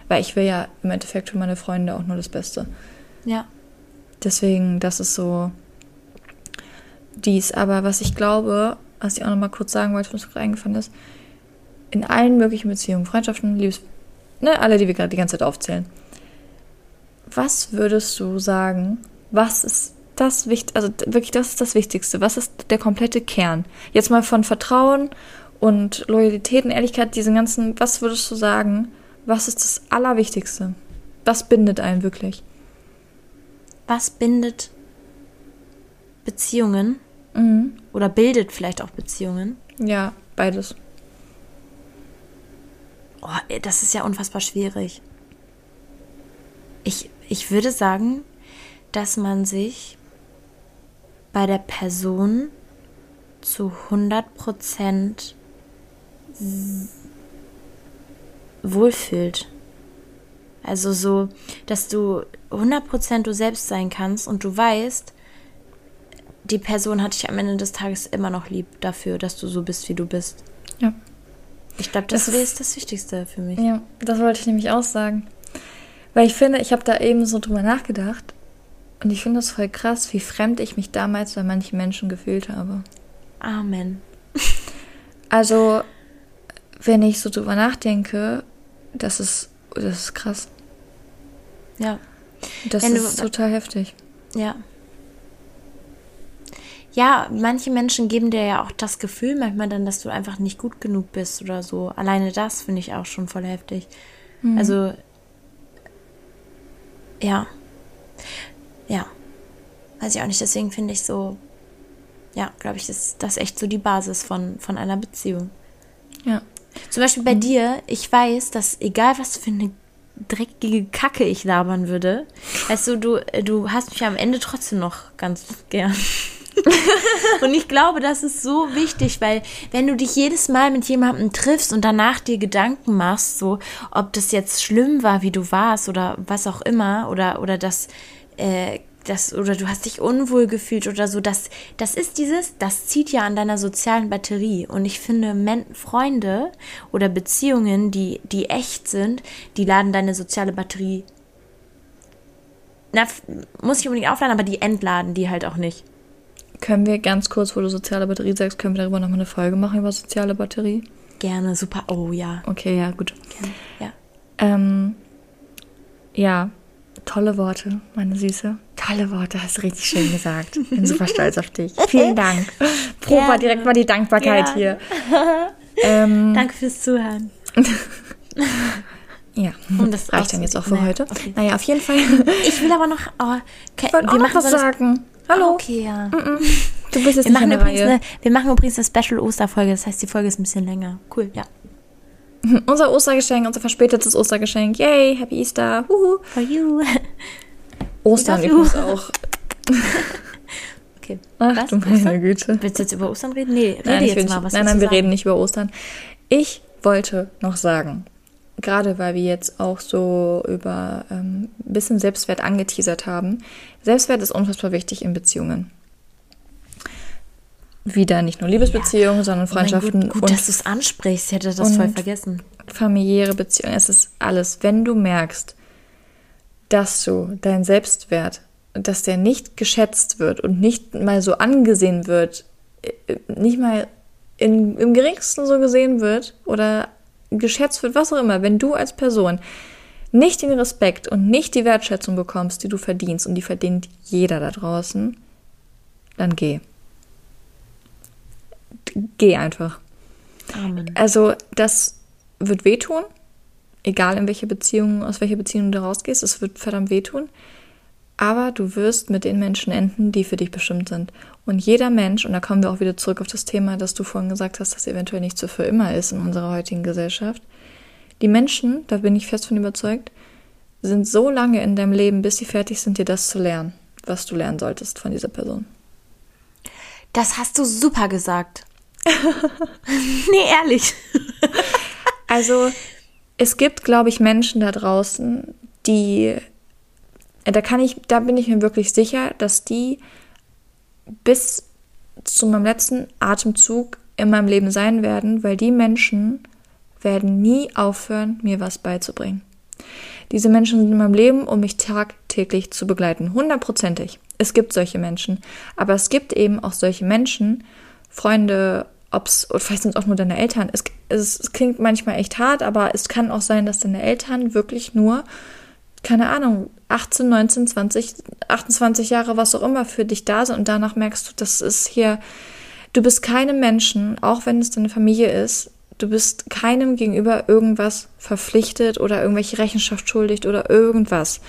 Speaker 1: Weil ich will ja im Endeffekt für meine Freunde auch nur das Beste. Ja. Deswegen, das ist so dies. Aber was ich glaube, was ich auch noch mal kurz sagen wollte, was mir gerade eingefallen ist, in allen möglichen Beziehungen, Freundschaften, Liebes, ne, alle, die wir gerade die ganze Zeit aufzählen. Was würdest du sagen, was ist das Wichtigste, also wirklich, das ist das Wichtigste, was ist der komplette Kern? Jetzt mal von Vertrauen und Loyalität und Ehrlichkeit, diesen ganzen, was würdest du sagen, was ist das Allerwichtigste? Was bindet einen wirklich?
Speaker 2: Was bindet Beziehungen? Mhm. Oder bildet vielleicht auch Beziehungen.
Speaker 1: Ja, beides.
Speaker 2: Oh, das ist ja unfassbar schwierig. Ich, ich würde sagen, dass man sich bei der Person zu 100% wohlfühlt. Also so, dass du 100% du selbst sein kannst und du weißt, die Person hat dich am Ende des Tages immer noch lieb dafür, dass du so bist, wie du bist. Ja. Ich glaube, das, das ist, ist das Wichtigste für mich.
Speaker 1: Ja, das wollte ich nämlich auch sagen. Weil ich finde, ich habe da eben so drüber nachgedacht und ich finde das voll krass, wie fremd ich mich damals bei manchen Menschen gefühlt habe.
Speaker 2: Amen.
Speaker 1: Also, wenn ich so drüber nachdenke, das ist, das ist krass. Ja. Das wenn ist du, total heftig.
Speaker 2: Ja ja, manche Menschen geben dir ja auch das Gefühl manchmal dann, dass du einfach nicht gut genug bist oder so. Alleine das finde ich auch schon voll heftig. Mhm. Also, ja. Ja. Weiß ich auch nicht. Deswegen finde ich so, ja, glaube ich, ist das echt so die Basis von, von einer Beziehung. Ja. Zum Beispiel bei mhm. dir, ich weiß, dass egal was für eine dreckige Kacke ich labern würde, weißt du, du, du hast mich am Ende trotzdem noch ganz gern. und ich glaube, das ist so wichtig, weil wenn du dich jedes Mal mit jemandem triffst und danach dir Gedanken machst, so ob das jetzt schlimm war, wie du warst oder was auch immer, oder, oder das, äh, das, oder du hast dich unwohl gefühlt oder so, das, das ist dieses, das zieht ja an deiner sozialen Batterie. Und ich finde, Men Freunde oder Beziehungen, die, die echt sind, die laden deine soziale Batterie na, muss ich unbedingt aufladen, aber die entladen die halt auch nicht.
Speaker 1: Können wir ganz kurz, wo du soziale Batterie sagst, können wir darüber nochmal eine Folge machen über soziale Batterie?
Speaker 2: Gerne, super. Oh ja.
Speaker 1: Okay, ja, gut. Gerne, ja. Ähm, ja, tolle Worte, meine Süße. Tolle Worte, hast du richtig schön gesagt. Bin super stolz auf dich. Vielen Dank. Proba direkt mal die Dankbarkeit Gerne. hier.
Speaker 2: Ähm, Danke fürs Zuhören.
Speaker 1: Ja, und das reicht dann jetzt auch für naja, heute. Okay. Naja, auf jeden Fall.
Speaker 2: Ich will aber noch. Oh,
Speaker 1: okay, ich wollte auch noch was sagen. Hallo.
Speaker 2: Okay, ja. Mm -mm. Du bist jetzt wir machen Reihe. Eine, wir machen übrigens eine Special Osterfolge, das heißt, die Folge ist ein bisschen länger. Cool, ja.
Speaker 1: unser Ostergeschenk, unser verspätetes Ostergeschenk. Yay, Happy Easter. Huhu.
Speaker 2: For you.
Speaker 1: Ostern übrigens auch.
Speaker 2: Okay.
Speaker 1: Ach
Speaker 2: Was?
Speaker 1: du meine
Speaker 2: Ostern?
Speaker 1: Güte.
Speaker 2: Willst du jetzt über Ostern reden? Nee, rede
Speaker 1: Nein, ich
Speaker 2: jetzt mal. Was
Speaker 1: nein, nein, wir
Speaker 2: sagen?
Speaker 1: reden nicht über Ostern. Ich wollte noch sagen, gerade weil wir jetzt auch so über ähm, ein bisschen Selbstwert angeteasert haben. Selbstwert ist unfassbar wichtig in Beziehungen. Wieder nicht nur Liebesbeziehungen, sondern
Speaker 2: Oh
Speaker 1: Freundschaften
Speaker 2: Gut, gut
Speaker 1: und
Speaker 2: dass du es ansprichst. Ich hätte das voll vergessen.
Speaker 1: familiäre Beziehungen. Es ist alles. Wenn du merkst, dass du dein Selbstwert, dass der nicht geschätzt wird und nicht mal so angesehen wird, äh, nicht mal in, im geringsten so gesehen wird oder geschätzt wird, was auch immer, wenn du als Person nicht den Respekt und nicht die Wertschätzung bekommst, die du verdienst, und die verdient jeder da draußen, dann geh. Geh einfach.
Speaker 2: Amen.
Speaker 1: Also das wird wehtun, egal in welche Beziehung, aus welcher Beziehung du rausgehst, es wird verdammt wehtun. Aber du wirst mit den Menschen enden, die für dich bestimmt sind. Und jeder Mensch, und da kommen wir auch wieder zurück auf das Thema, das du vorhin gesagt hast, das eventuell nicht so für immer ist in unserer heutigen Gesellschaft. Die Menschen, da bin ich fest von überzeugt, sind so lange in deinem Leben, bis sie fertig sind, dir das zu lernen, was du lernen solltest von dieser Person.
Speaker 2: Das hast du super gesagt. nee, ehrlich.
Speaker 1: Also es gibt, glaube ich, Menschen da draußen, die, äh, da kann ich, da bin ich mir wirklich sicher, dass die bis zu meinem letzten Atemzug in meinem Leben sein werden, weil die Menschen werden nie aufhören, mir was beizubringen. Diese Menschen sind in meinem Leben, um mich tagtäglich zu begleiten. Hundertprozentig. Es gibt solche Menschen. Aber es gibt eben auch solche Menschen, Freunde, ob's, oder vielleicht sind es auch nur deine Eltern. Es, es, es klingt manchmal echt hart, aber es kann auch sein, dass deine Eltern wirklich nur, keine Ahnung, 18, 19, 20, 28 Jahre, was auch immer für dich da sind und danach merkst du, das ist hier, du bist keinem Menschen, auch wenn es deine Familie ist, du bist keinem gegenüber irgendwas verpflichtet oder irgendwelche Rechenschaft schuldig oder irgendwas.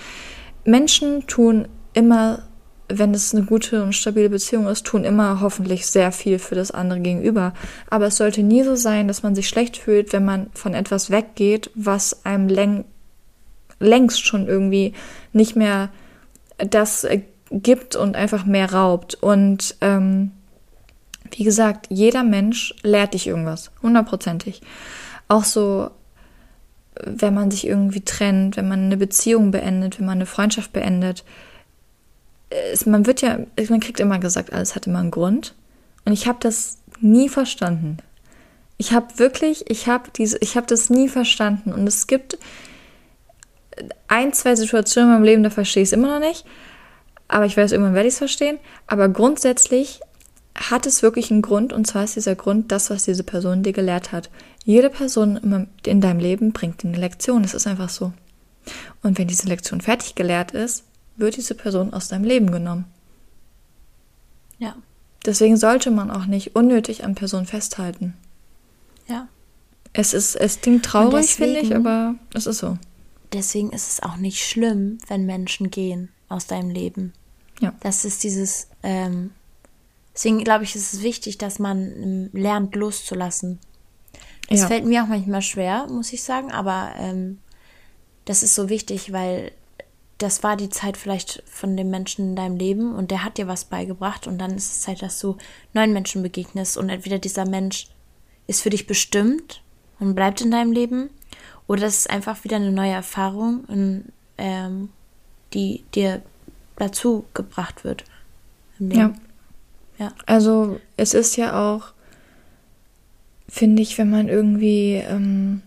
Speaker 1: Menschen tun immer, wenn es eine gute und stabile Beziehung ist, tun immer hoffentlich sehr viel für das andere gegenüber. Aber es sollte nie so sein, dass man sich schlecht fühlt, wenn man von etwas weggeht, was einem läng längst schon irgendwie nicht mehr das äh, gibt und einfach mehr raubt. Und ähm, wie gesagt, jeder Mensch lehrt dich irgendwas, hundertprozentig. Auch so, wenn man sich irgendwie trennt, wenn man eine Beziehung beendet, wenn man eine Freundschaft beendet. Es, man wird ja, man kriegt immer gesagt, alles hat immer einen Grund. Und ich habe das nie verstanden. Ich habe wirklich, ich habe diese, ich habe das nie verstanden. Und es gibt ein, zwei Situationen in meinem Leben, da verstehe ich es immer noch nicht. Aber ich weiß, irgendwann werde ich es verstehen. Aber grundsätzlich hat es wirklich einen Grund. Und zwar ist dieser Grund das, was diese Person dir gelehrt hat. Jede Person in deinem Leben bringt eine Lektion. Das ist einfach so. Und wenn diese Lektion fertig gelehrt ist, wird diese Person aus deinem Leben genommen.
Speaker 2: Ja.
Speaker 1: Deswegen sollte man auch nicht unnötig an Personen festhalten.
Speaker 2: Ja.
Speaker 1: Es ist, es klingt traurig, finde ich, aber es ist so.
Speaker 2: Deswegen ist es auch nicht schlimm, wenn Menschen gehen aus deinem Leben.
Speaker 1: Ja.
Speaker 2: Das ist dieses, ähm, deswegen glaube ich, ist es wichtig, dass man ähm, lernt loszulassen. Es
Speaker 1: Ja.
Speaker 2: fällt mir auch manchmal schwer, muss ich sagen, aber ähm, das ist so wichtig, weil das war die Zeit vielleicht von dem Menschen in deinem Leben und der hat dir was beigebracht und dann ist es Zeit, dass du neuen Menschen begegnest und entweder dieser Mensch ist für dich bestimmt und bleibt in deinem Leben oder das ist einfach wieder eine neue Erfahrung, und, ähm, die dir dazu gebracht wird. Im Leben.
Speaker 1: Ja.
Speaker 2: Ja.
Speaker 1: Also es ist ja auch, finde ich, wenn man irgendwie, ähm,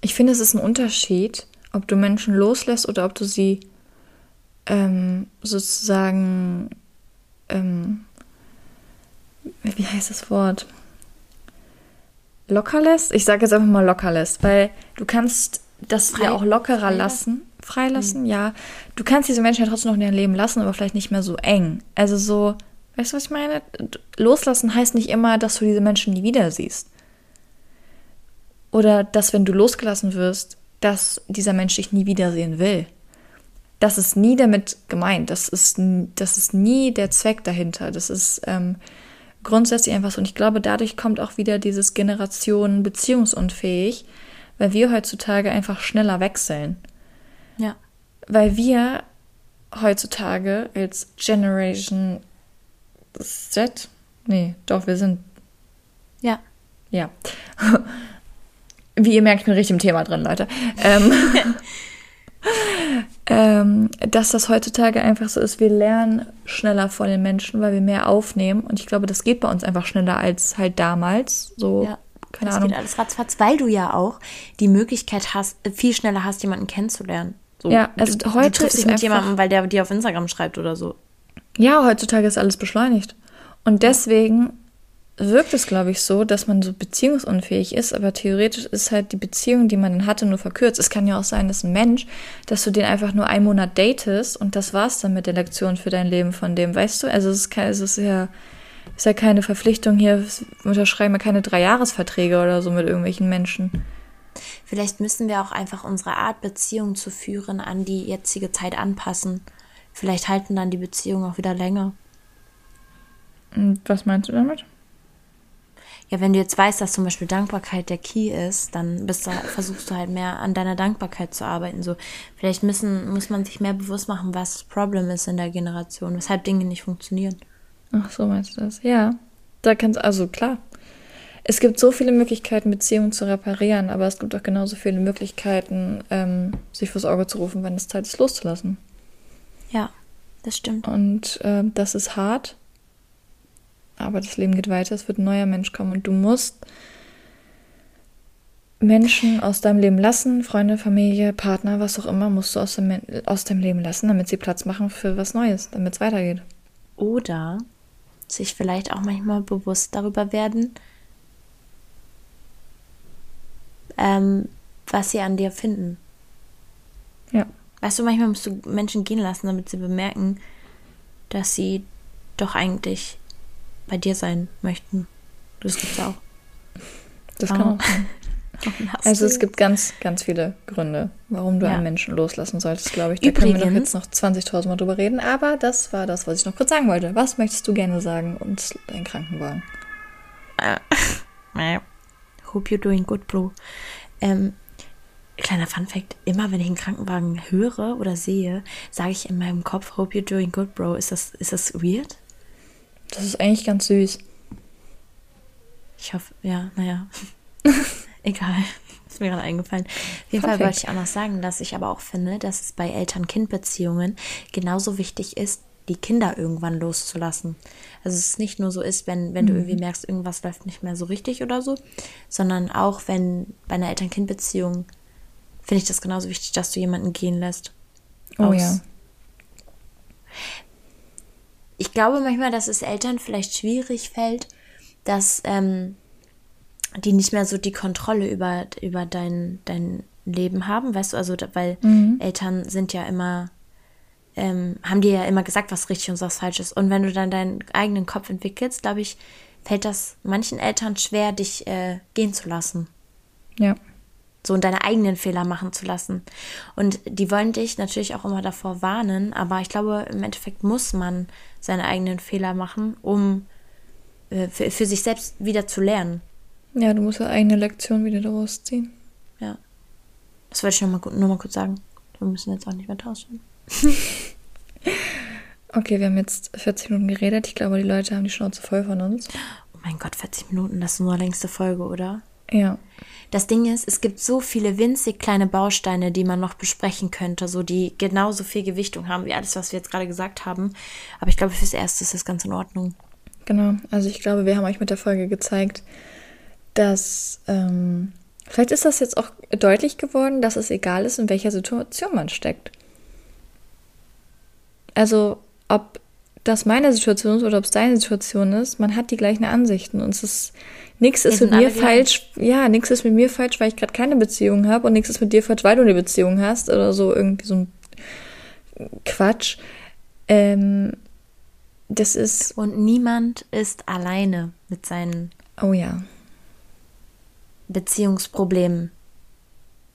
Speaker 1: ich finde, es ist ein Unterschied, ob du Menschen loslässt oder ob du sie ähm, sozusagen, ähm, wie heißt das Wort? Locker lässt? Ich sage jetzt einfach mal locker lässt, weil du kannst das
Speaker 2: Frei-
Speaker 1: ja auch lockerer
Speaker 2: freilassen?
Speaker 1: lassen. Freilassen, ja. Du kannst diese Menschen ja trotzdem noch in dein Leben lassen, aber vielleicht nicht mehr so eng. Also so, weißt du, was ich meine? Loslassen heißt nicht immer, dass du diese Menschen nie wieder siehst. Oder dass, wenn du losgelassen wirst, dass dieser Mensch dich nie wiedersehen will. Das ist nie damit gemeint. Das ist, das ist nie der Zweck dahinter. Das ist ähm, grundsätzlich einfach so. Und ich glaube, dadurch kommt auch wieder dieses Generation beziehungsunfähig, weil wir heutzutage einfach schneller wechseln.
Speaker 2: Ja.
Speaker 1: Weil wir heutzutage als Generation Z, nee, doch, wir sind,
Speaker 2: Ja.
Speaker 1: ja. Wie ihr merkt, ich bin richtig im Thema drin, Leute. Ähm, ähm, dass das heutzutage einfach so ist, wir lernen schneller von den Menschen, weil wir mehr aufnehmen. Und ich glaube, das geht bei uns einfach schneller als halt damals. So,
Speaker 2: Ja.
Speaker 1: keine
Speaker 2: das
Speaker 1: Ahnung.
Speaker 2: geht alles ratzfatz, weil du ja auch die Möglichkeit hast, viel schneller hast, jemanden kennenzulernen. So,
Speaker 1: Ja, also
Speaker 2: du,
Speaker 1: heute
Speaker 2: du triffst dich mit jemandem, weil der dir auf Instagram schreibt oder so.
Speaker 1: Ja, heutzutage ist alles beschleunigt. Und deswegen wirkt es, glaube ich, so, dass man so beziehungsunfähig ist, aber theoretisch ist halt die Beziehung, die man dann hatte, nur verkürzt. Es kann ja auch sein, dass ein Mensch, dass du den einfach nur einen Monat datest und das war's dann mit der Lektion für dein Leben von dem, weißt du? Also es ist, kein, es ist ja, ist ja keine Verpflichtung hier, wir unterschreiben ja keine Dreijahresverträge oder so mit irgendwelchen Menschen.
Speaker 2: Vielleicht müssen wir auch einfach unsere Art, Beziehungen zu führen, an die jetzige Zeit anpassen. Vielleicht halten dann die Beziehungen auch wieder länger.
Speaker 1: Und was meinst du damit?
Speaker 2: Ja, wenn du jetzt weißt, dass zum Beispiel Dankbarkeit der Key ist, dann bist du, versuchst du halt mehr an deiner Dankbarkeit zu arbeiten. So, vielleicht müssen, muss man sich mehr bewusst machen, was das Problem ist in der Generation, weshalb Dinge nicht funktionieren.
Speaker 1: Ach, so meinst du das? Ja. Da kannst also klar. Es gibt so viele Möglichkeiten, Beziehungen zu reparieren, aber es gibt auch genauso viele Möglichkeiten, ähm, sich fürs Auge zu rufen, wenn es Zeit ist, loszulassen.
Speaker 2: Ja, das stimmt.
Speaker 1: Und ähm, das ist hart, aber das Leben geht weiter, es wird ein neuer Mensch kommen und du musst Menschen aus deinem Leben lassen, Freunde, Familie, Partner, was auch immer, musst du aus dem, aus deinem Leben lassen, damit sie Platz machen für was Neues, damit es weitergeht.
Speaker 2: Oder sich vielleicht auch manchmal bewusst darüber werden, ähm, was sie an dir finden.
Speaker 1: Ja.
Speaker 2: Weißt du, manchmal musst du Menschen gehen lassen, damit sie bemerken, dass sie doch eigentlich bei dir sein möchten. Das gibt's auch.
Speaker 1: Das
Speaker 2: Oh.
Speaker 1: kann auch sein. Also es gibt ganz, ganz viele Gründe, warum du
Speaker 2: Ja.
Speaker 1: einen Menschen loslassen solltest, glaube ich. Da können wir doch
Speaker 2: Übrigens-
Speaker 1: jetzt noch 20.000 Mal drüber reden, aber das war das, was ich noch kurz sagen wollte. Was möchtest du gerne sagen und deinen Krankenwagen?
Speaker 2: Hope you're doing good, bro. Ähm, kleiner Funfact, immer wenn ich einen Krankenwagen höre oder sehe, sage ich in meinem Kopf, Hope you're doing good, bro. Ist das, ist das weird?
Speaker 1: Das ist eigentlich ganz süß.
Speaker 2: Ich hoffe, ja, naja. Egal. Ist mir gerade eingefallen. Auf jeden
Speaker 1: Fun
Speaker 2: Fall wollte ich auch noch sagen, dass ich aber auch finde, dass es bei Eltern-Kind-Beziehungen genauso wichtig ist, die Kinder irgendwann loszulassen. Also es nicht nur so ist, wenn, wenn du irgendwie merkst, irgendwas läuft nicht mehr so richtig oder so, sondern auch wenn bei einer Eltern-Kind-Beziehung finde ich das genauso wichtig, dass du jemanden gehen lässt.
Speaker 1: Oh
Speaker 2: Aus-
Speaker 1: ja.
Speaker 2: Ich glaube manchmal, dass es Eltern vielleicht schwierig fällt, dass ähm, die nicht mehr so die Kontrolle über, über dein, dein Leben haben, weißt du, also weil Eltern sind ja immer, ähm, haben dir ja immer gesagt, was richtig und was falsch ist. Und wenn du dann deinen eigenen Kopf entwickelst, glaube ich, fällt das manchen Eltern schwer, dich äh, gehen zu lassen
Speaker 1: Ja.
Speaker 2: So und deine eigenen Fehler machen zu lassen. Und die wollen dich natürlich auch immer davor warnen, aber ich glaube, im Endeffekt muss man seine eigenen Fehler machen, um äh, für, für sich selbst wieder zu lernen.
Speaker 1: Ja, du musst ja eigene Lektion wieder daraus ziehen.
Speaker 2: Ja. Das wollte ich nur mal, nur mal kurz sagen. Wir müssen jetzt auch nicht mehr tauschen.
Speaker 1: Okay, wir haben jetzt 40 Minuten geredet. Ich glaube, die Leute haben die Schnauze voll von uns.
Speaker 2: Oh mein Gott, 40 Minuten, das ist unsere längste Folge, oder?
Speaker 1: Ja.
Speaker 2: Das Ding ist, es gibt so viele winzig kleine Bausteine, die man noch besprechen könnte, so die genauso viel Gewichtung haben wie alles, was wir jetzt gerade gesagt haben. Aber ich glaube, fürs Erste ist das ganz in Ordnung.
Speaker 1: Genau, also ich glaube, wir haben euch mit der Folge gezeigt, dass ähm, vielleicht ist das jetzt auch deutlich geworden, dass es egal ist, in welcher Situation man steckt. Also ob das meine Situation ist oder ob es deine Situation ist, man hat die gleichen Ansichten und es ist nichts ist mit mir falsch. Ja, nichts ist mit mir falsch, weil ich gerade keine Beziehung habe und nichts ist mit dir falsch, weil du eine Beziehung hast oder so irgendwie so ein Quatsch. Ähm, das ist
Speaker 2: Und niemand ist alleine mit seinen
Speaker 1: oh ja.
Speaker 2: Beziehungsproblemen.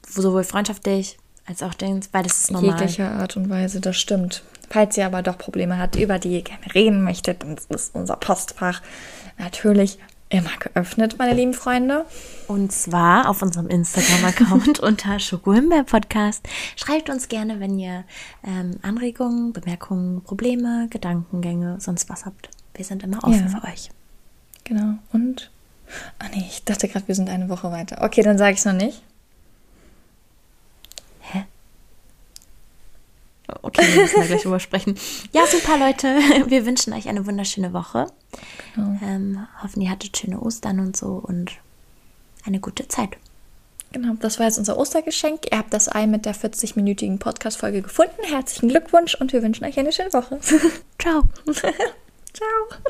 Speaker 2: Sowohl freundschaftlich als auch Dings, weil das ist normal.
Speaker 1: jeglicher Art und Weise, das stimmt. Falls ihr aber doch Probleme habt, über die ihr gerne reden möchtet, dann ist unser Postfach natürlich immer geöffnet, meine lieben Freunde.
Speaker 2: Und zwar auf unserem Instagram-Account unter Schokohimbeer Podcast. Schreibt uns gerne, wenn ihr ähm, Anregungen, Bemerkungen, Probleme, Gedankengänge, sonst was habt. Wir sind immer offen
Speaker 1: Ja.
Speaker 2: für euch.
Speaker 1: Genau. Und. Ah nee, ich dachte gerade, wir sind eine Woche weiter. Okay, dann sage ich es noch nicht.
Speaker 2: Okay, wir müssen da gleich drüber sprechen. Ja, super, Leute. Wir wünschen euch eine wunderschöne Woche.
Speaker 1: Genau.
Speaker 2: Ähm, hoffen, ihr hattet schöne Ostern und so und eine gute Zeit.
Speaker 1: Genau, das war jetzt unser Ostergeschenk. Ihr habt das Ei mit der 40-minütigen Podcast-Folge gefunden. Herzlichen Glückwunsch und wir wünschen euch eine schöne Woche.
Speaker 2: Ciao.
Speaker 1: Ciao.